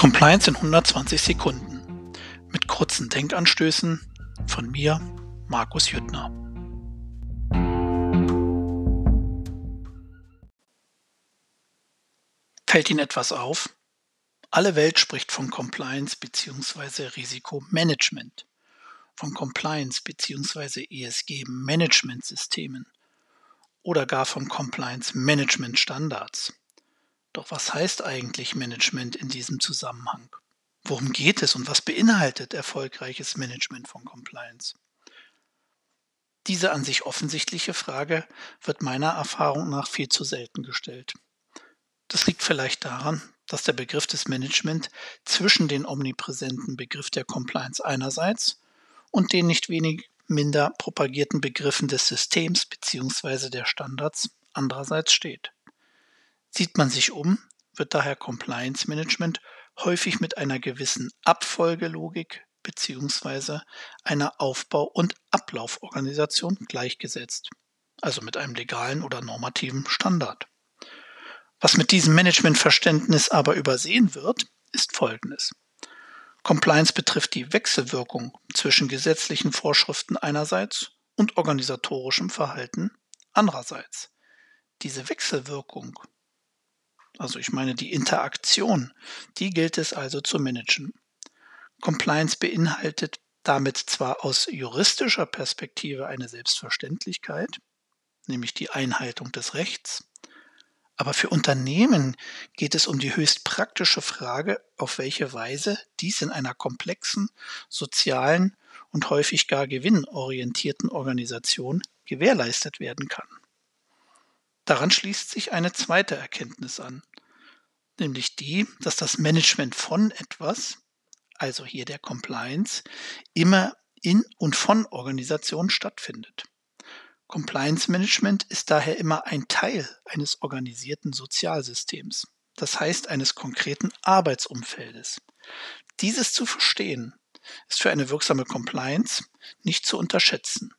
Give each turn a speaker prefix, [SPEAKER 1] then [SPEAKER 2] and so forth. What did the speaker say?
[SPEAKER 1] Compliance in 120 Sekunden mit kurzen Denkanstößen von mir, Markus Jüttner. Fällt Ihnen etwas auf? Alle Welt spricht von Compliance bzw. Risikomanagement, von Compliance bzw. ESG-Management-Systemen oder gar von Compliance-Management-Standards. Doch was heißt eigentlich Management in diesem Zusammenhang? Worum geht es und was beinhaltet erfolgreiches Management von Compliance? Diese an sich offensichtliche Frage wird meiner Erfahrung nach viel zu selten gestellt. Das liegt vielleicht daran, dass der Begriff des Management zwischen den omnipräsenten Begriff der Compliance einerseits und den nicht wenig minder propagierten Begriffen des Systems bzw. der Standards andererseits steht. Sieht man sich um, wird daher Compliance Management häufig mit einer gewissen Abfolgelogik bzw. einer Aufbau- und Ablauforganisation gleichgesetzt, also mit einem legalen oder normativen Standard. Was mit diesem Managementverständnis aber übersehen wird, ist Folgendes. Compliance betrifft die Wechselwirkung zwischen gesetzlichen Vorschriften einerseits und organisatorischem Verhalten andererseits. Diese Wechselwirkung also ich meine die Interaktion, die gilt es also zu managen. Compliance beinhaltet damit zwar aus juristischer Perspektive eine Selbstverständlichkeit, nämlich die Einhaltung des Rechts, aber für Unternehmen geht es um die höchst praktische Frage, auf welche Weise dies in einer komplexen, sozialen und häufig gar gewinnorientierten Organisation gewährleistet werden kann. Daran schließt sich eine zweite Erkenntnis an, nämlich die, dass das Management von etwas, also hier der Compliance, immer in und von Organisationen stattfindet. Compliance Management ist daher immer ein Teil eines organisierten Sozialsystems, das heißt eines konkreten Arbeitsumfeldes. Dieses zu verstehen, ist für eine wirksame Compliance nicht zu unterschätzen.